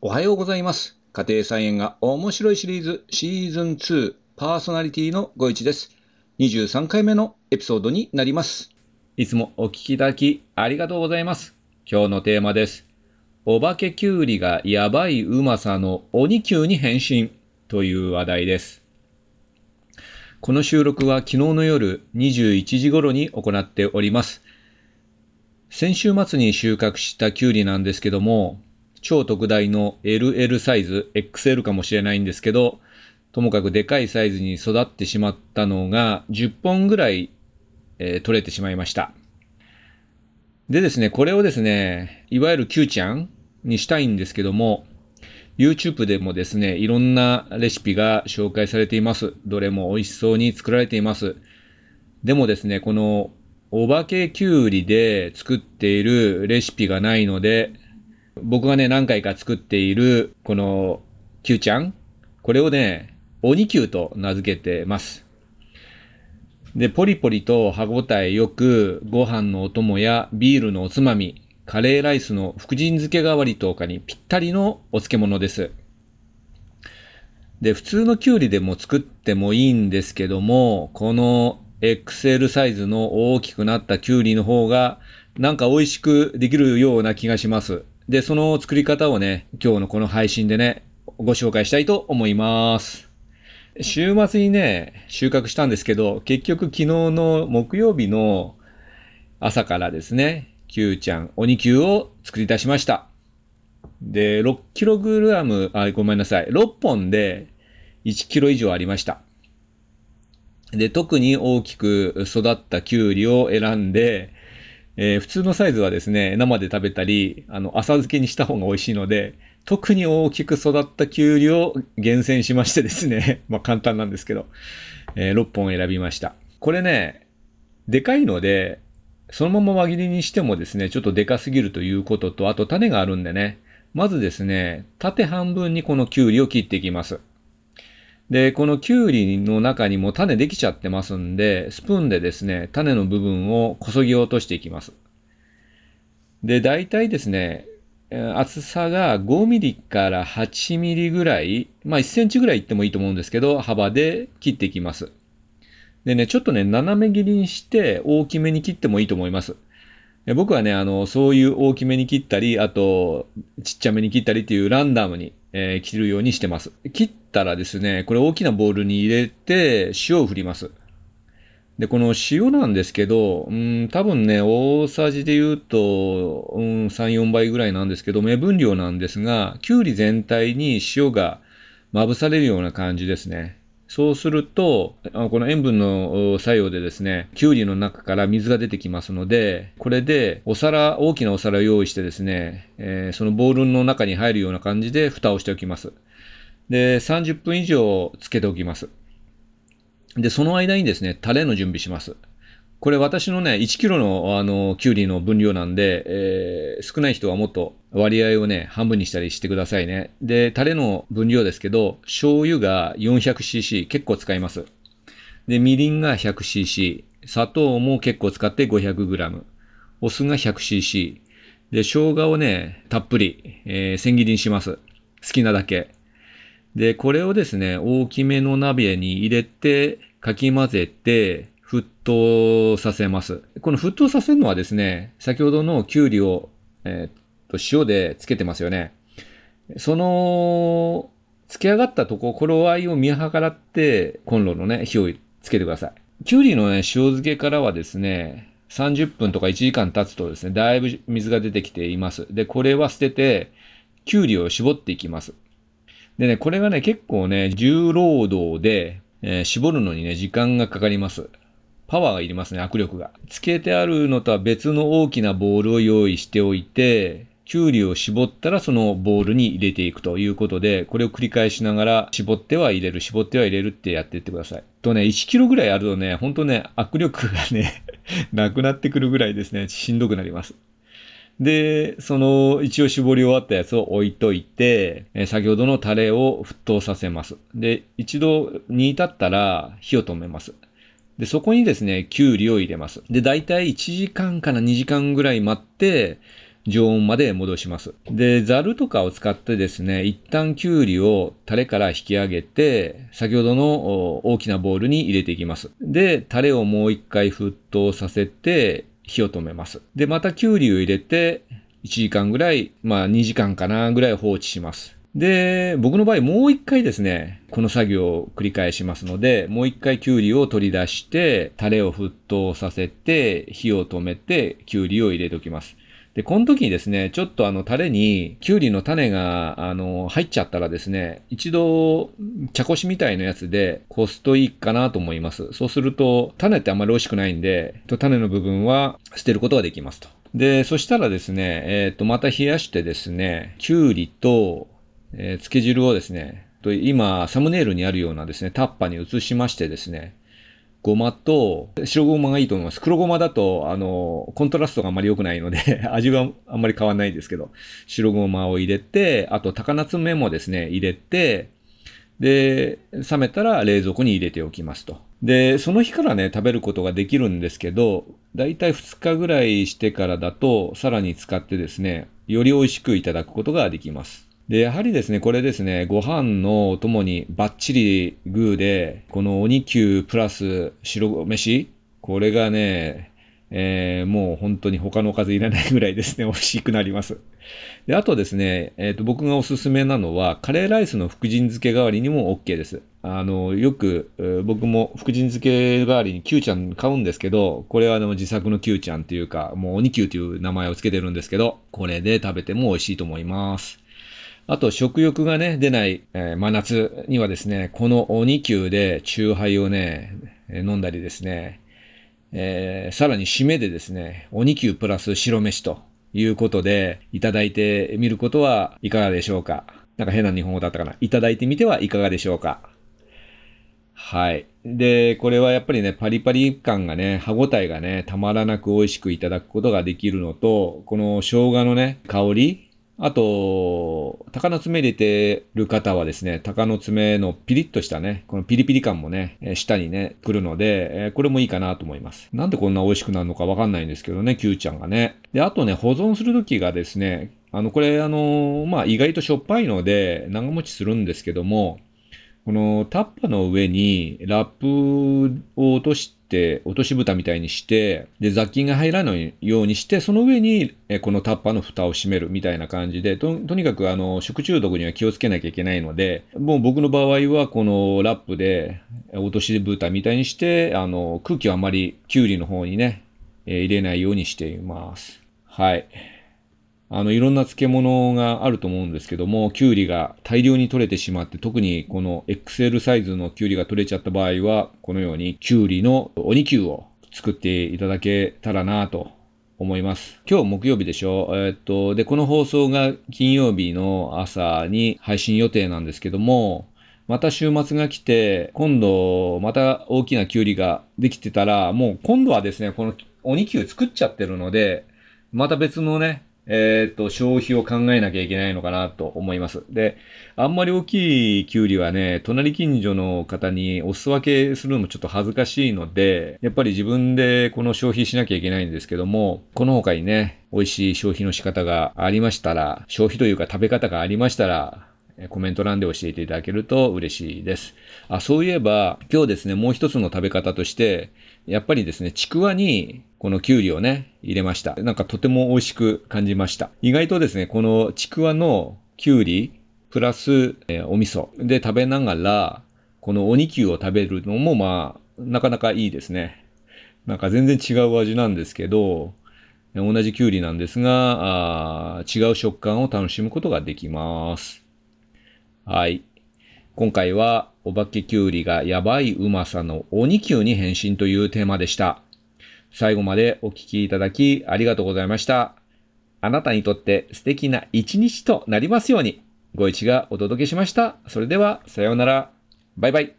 おはようございます。家庭菜園が面白いシリーズシーズン2パーソナリティのご一です。23回目のエピソードになります。いつもお聞きいただきありがとうございます。今日のテーマです。お化けきゅうりがやばいうまさの鬼きゅうに変身という話題です。この収録は昨日の夜21時頃に行っております。先週末に収穫したきゅうりなんですけども、超特大の LL サイズ、XL かもしれないんですけど、ともかくでかいサイズに育ってしまったのが10本ぐらい、えー取れてしまいました。でですね、これをですね、いわゆる Q ちゃんにしたいんですけども、YouTube でもですね、いろんなレシピが紹介されています。どれも美味しそうに作られています。でもですね、このお化けきゅうりで作っているレシピがないので、僕がね、何回か作っている、この、キューちゃんこれをね、鬼 Q と名付けてます。で、ポリポリと歯ごたえよく、ご飯のお供やビールのおつまみ、カレーライスの福神漬け代わりとかにぴったりのお漬物です。で、普通のキュウリでも作ってもいいんですけども、この XL サイズの大きくなったキュウリの方が、なんか美味しくできるような気がします。で、その作り方をね、今日のこの配信でね、ご紹介したいと思います。週末にね、収穫したんですけど、結局昨日の木曜日の朝からですね、キュウちゃん、鬼キュウを作り出しました。で、6kg、あ、ごめんなさい、6本で 1kg 以上ありました。で、特に大きく育ったキュウリを選んで、えー普通のサイズはですね、生で食べたり、あの、浅漬けにした方が美味しいので、特に大きく育ったキュウリを厳選しましてですね、まあ簡単なんですけど、えー6本選びました。これね、でかいので、そのまま輪切りにしてもですね、ちょっとでかすぎるということと、あと種があるんでね、まずですね、縦半分にこのキュウリを切っていきます。で、このキュウリの中にも種できちゃってますんで、スプーンでですね、種の部分をこそぎ落としていきます。で、大体ですね、厚さが5ミリから8ミリぐらい、まあ1センチぐらいいってもいいと思うんですけど、幅で切っていきます。でね、ちょっとね、斜め切りにして大きめに切ってもいいと思います。僕はね、あの、そういう大きめに切ったり、あと、ちっちゃめに切ったりっていうランダムに、えー切るようにしてます。切ったらですね、これ大きなボウルに入れて、塩を振ります。で、この塩なんですけど、うん、多分ね、大さじで言うと、うん、3、4倍ぐらいなんですけど、目分量なんですが、きゅうり全体に塩がまぶされるような感じですね。そうすると、この塩分の作用でですね、きゅうりの中から水が出てきますので、これでお皿、大きなお皿を用意してですね、えーそのボウルの中に入るような感じで蓋をしておきます。で、30分以上つけておきます。で、その間にですね、タレの準備します。これ私のね、1キロのあの、きゅうりの分量なんで、えー少ない人はもっと割合をね、半分にしたりしてくださいね。で、タレの分量ですけど、醤油が 400cc、結構使います。で、みりんが 100cc、砂糖も結構使って 500g、お酢が 100cc、で、生姜をね、たっぷり、えー千切りにします。好きなだけ。で、これをですね、大きめの鍋に入れて、かき混ぜて、沸騰させます。この沸騰させるのはですね、先ほどのきゅうりを、えーと、塩でつけてますよね。その、つけ上がったとこ、頃合いを見計らって、コンロのね、火をつけてください。きゅうりのね、塩漬けからはですね、30分とか1時間経つとですね、だいぶ水が出てきています。で、これは捨てて、きゅうりを絞っていきます。でね、これがね、結構ね、重労働で、えー絞るのにね、時間がかかります。パワーがいりますね、握力が。つけてあるのとは別の大きなボウルを用意しておいて、きゅうりを絞ったらそのボウルに入れていくということで、これを繰り返しながら絞っては入れる、絞っては入れるってやっていってください。とね、1キロぐらいあるとね、ほんとね、握力がね、なくなってくるぐらいですね、しんどくなります。で、その一応絞り終わったやつを置いといて、え先ほどのタレを沸騰させます。で、一度煮立ったら火を止めます。で、そこにですね、きゅうりを入れます。で、だいたい1時間から2時間ぐらい待って、常温まで戻します。で、ザルとかを使ってですね、一旦きゅうりをタレから引き上げて、先ほどの大きなボウルに入れていきます。で、タレをもう一回沸騰させて、火を止めます。で、またきゅうりを入れて、1時間ぐらい、まあ2時間かなぐらい放置します。で、僕の場合もう一回ですね、この作業を繰り返しますので、もう一回きゅうりを取り出して、タレを沸騰させて、火を止めて、きゅうりを入れておきます。で、この時にですね、ちょっとあのタレにきゅうりの種があの入っちゃったらですね、一度茶こしみたいなやつでこすといいかなと思います。そうすると種ってあんまり美味しくないんで、種の部分は捨てることができますと。で、そしたらですね、えっ、ー、と、また冷やしてですね、きゅうりと、えー、漬け汁をですね、と今、サムネイルにあるようなですね、タッパに移しましてですね、ごまと、白ごまがいいと思います。黒ごまだと、あの、コントラストがあまり良くないので 味はあんまり変わらないですけど、白ごまを入れて、あと、高菜爪もですね、入れて、で、冷めたら冷蔵庫に入れておきますと。で、その日からね、食べることができるんですけど、だいたい2日ぐらいしてからだと、さらに使ってですね、より美味しくいただくことができます。で、やはりですね、これですね、ご飯のお供にバッチリグーで、この鬼球プラス白飯、これがね、えー、もう本当に他のおかずいらないぐらいですね、美味しくなります。で、あとですね、えっ、ー、と、僕がおすすめなのは、カレーライスの福神漬け代わりにも OK です。あの、よく、僕も福神漬け代わりに Q ちゃん買うんですけど、これはあの自作の Q ちゃんっていうか、もう鬼 Q という名前を付けてるんですけど、これで食べても美味しいと思います。あと、食欲がね、出ない、えー、真夏にはですね、この鬼球で酎ハイをね、飲んだりですね、えー、さらに締めでですね、鬼球プラス白飯ということで、いただいてみることはいかがでしょうか。なんか変な日本語だったかな。いただいてみてはいかがでしょうか。はい。で、これはやっぱりね、パリパリ感がね、歯ごたえがね、たまらなく美味しくいただくことができるのと、この生姜のね、香り、あと、鷹の爪入れてる方はですね、鷹の爪のピリッとしたね、このピリピリ感もね、下にね、来るので、これもいいかなと思います。なんでこんな美味しくなるのかわかんないんですけどね、キューちゃんがね。で、あとね、保存するときがですね、あの、これ、あの、まあ、意外としょっぱいので、長持ちするんですけども、このタッパの上にラップを落として、落とし蓋みたいにして、で、雑菌が入らないようにして、その上に、このタッパの蓋を閉めるみたいな感じで、と、とにかくあの、食中毒には気をつけなきゃいけないので、もう僕の場合はこのラップで落とし蓋みたいにして、あの、空気をあまりきゅうりの方にね、入れないようにしています。はい。あの、いろんな漬物があると思うんですけども、キュウリが大量に取れてしまって、特にこの XL サイズのキュウリが取れちゃった場合は、このようにキュウリの鬼キュウを作っていただけたらなと思います。今日木曜日でしょ？えー、っと、で、この放送が金曜日の朝に配信予定なんですけども、また週末が来て、今度また大きなキュウリができてたら、もう今度はですね、この鬼キュウ作っちゃってるので、また別のね、えっ、と、消費を考えなきゃいけないのかなと思います。で、あんまり大きいキュウリはね、隣近所の方にお裾分けするのもちょっと恥ずかしいので、やっぱり自分でこの消費しなきゃいけないんですけども、この他にね、美味しい消費の仕方がありましたら、消費というか食べ方がありましたら、コメント欄で教えていただけると嬉しいです。あ、そういえば、今日ですね、もう一つの食べ方として、やっぱりですね、ちくわに、このきゅうりをね、入れました。なんかとても美味しく感じました。意外とですね、このちくわのきゅうり、プラス、えー、お味噌で食べながら、このおにきゅうを食べるのもまあ、なかなかいいですね。なんか全然違う味なんですけど、同じきゅうりなんですが、あ違う食感を楽しむことができます。はい。今回は、お化けきゅうりがやばいうまさの鬼きゅうに変身というテーマでした。最後までお聴きいただきありがとうございました。あなたにとって素敵な一日となりますように、ご一がお届けしました。それでは、さようなら。バイバイ。